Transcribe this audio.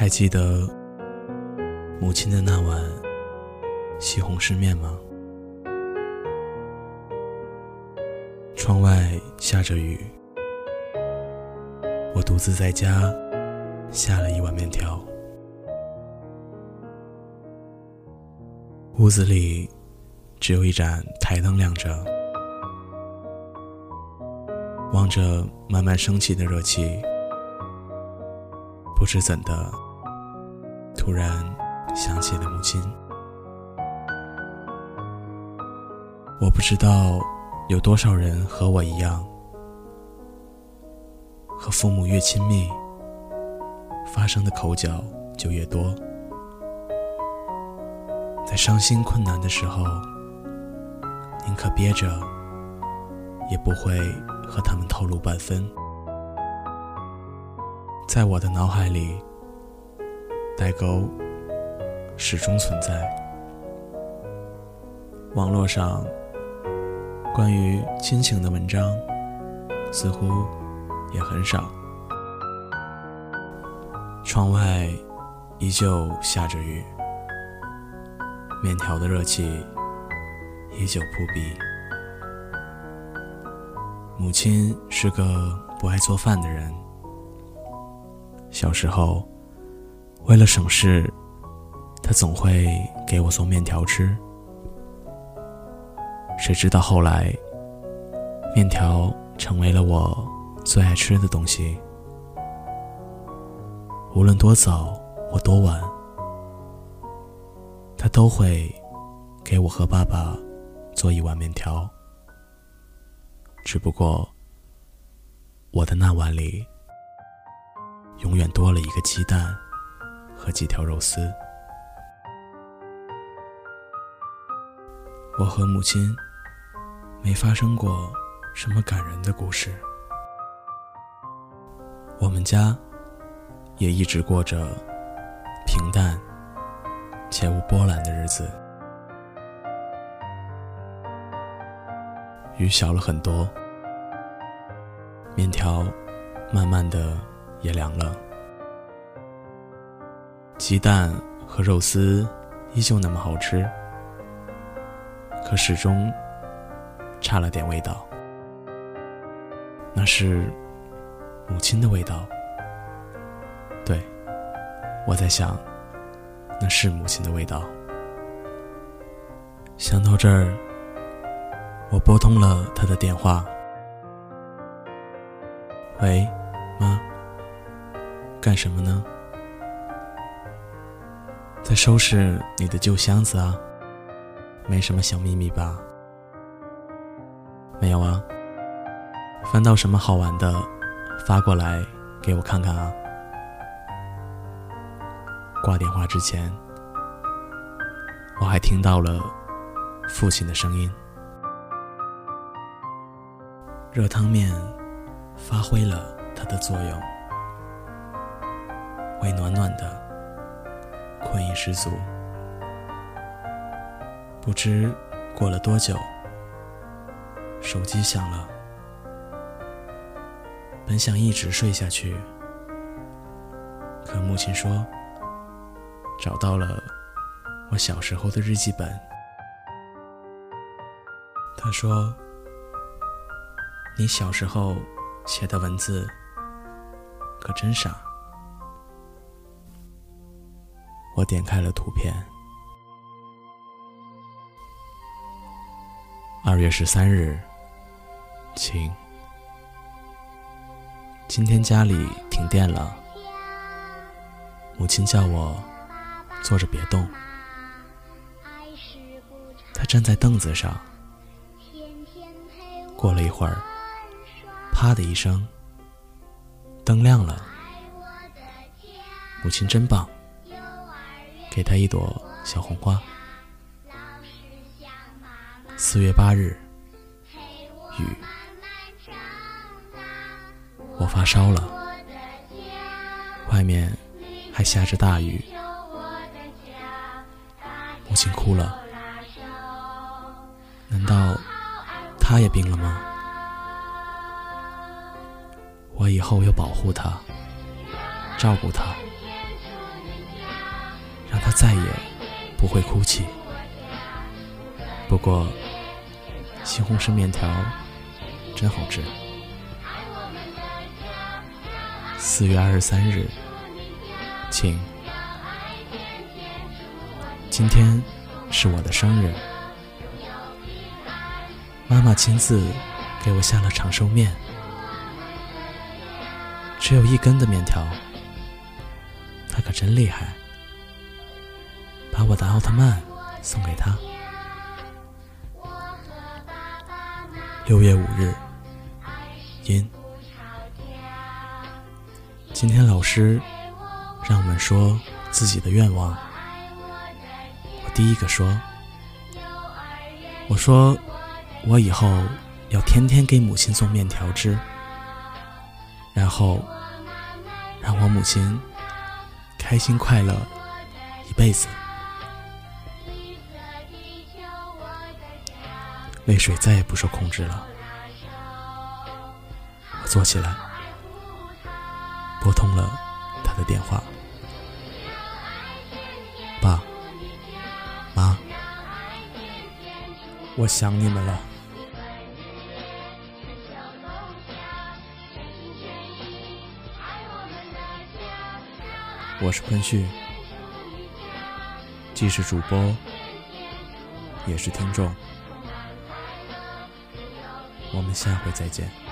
还记得母亲的那碗西红柿面吗？窗外下着雨，我独自在家下了一碗面条。屋子里只有一盏台灯亮着，望着慢慢升起的热气。不知怎的，突然想起了母亲。我不知道有多少人和我一样，和父母越亲密，发生的口角就越多。在伤心困难的时候，宁可憋着，也不会和他们透露半分。在我的脑海里，代沟始终存在。网络上关于亲情的文章似乎也很少。窗外依旧下着雨，面条的热气依旧扑鼻。母亲是个不爱做饭的人。小时候，为了省事，他总会给我送面条吃。谁知道后来，面条成为了我最爱吃的东西。无论多早或多晚，他都会给我和爸爸做一碗面条。只不过，我的那碗里。永远多了一个鸡蛋和几条肉丝。我和母亲没发生过什么感人的故事，我们家也一直过着平淡且无波澜的日子。雨小了很多，面条慢慢的。也凉了，鸡蛋和肉丝依旧那么好吃，可始终差了点味道。那是母亲的味道。对，我在想，那是母亲的味道。想到这儿，我拨通了她的电话。喂，妈。干什么呢？在收拾你的旧箱子啊，没什么小秘密吧？没有啊。翻到什么好玩的，发过来给我看看啊。挂电话之前，我还听到了父亲的声音。热汤面发挥了它的作用。胃暖暖的，困意十足。不知过了多久，手机响了。本想一直睡下去，可母亲说找到了我小时候的日记本。她说：“你小时候写的文字可真傻。”我点开了图片。二月十三日，晴。今天家里停电了，母亲叫我坐着别动。她站在凳子上。过了一会儿，啪的一声，灯亮了。母亲真棒。给他一朵小红花。四月八日，雨，我发烧了，外面还下着大雨。母亲哭了，难道她也病了吗？我以后要保护她，照顾她。再也不会哭泣。不过，西红柿面条真好吃。四月二十三日，请。今天是我的生日，妈妈亲自给我下了长寿面，只有一根的面条，她可真厉害，把我的奥特曼送给他。六月五日，阴。今天老师让我们说自己的愿望。我第一个说：“我说，我以后要天天给母亲送面条吃，然后让我母亲开心快乐一辈子。”泪水再也不受控制了，我坐起来，拨通了他的电话。爸，妈我想你们了。我是昆旭，既是主播，也是听众。我们下回再见。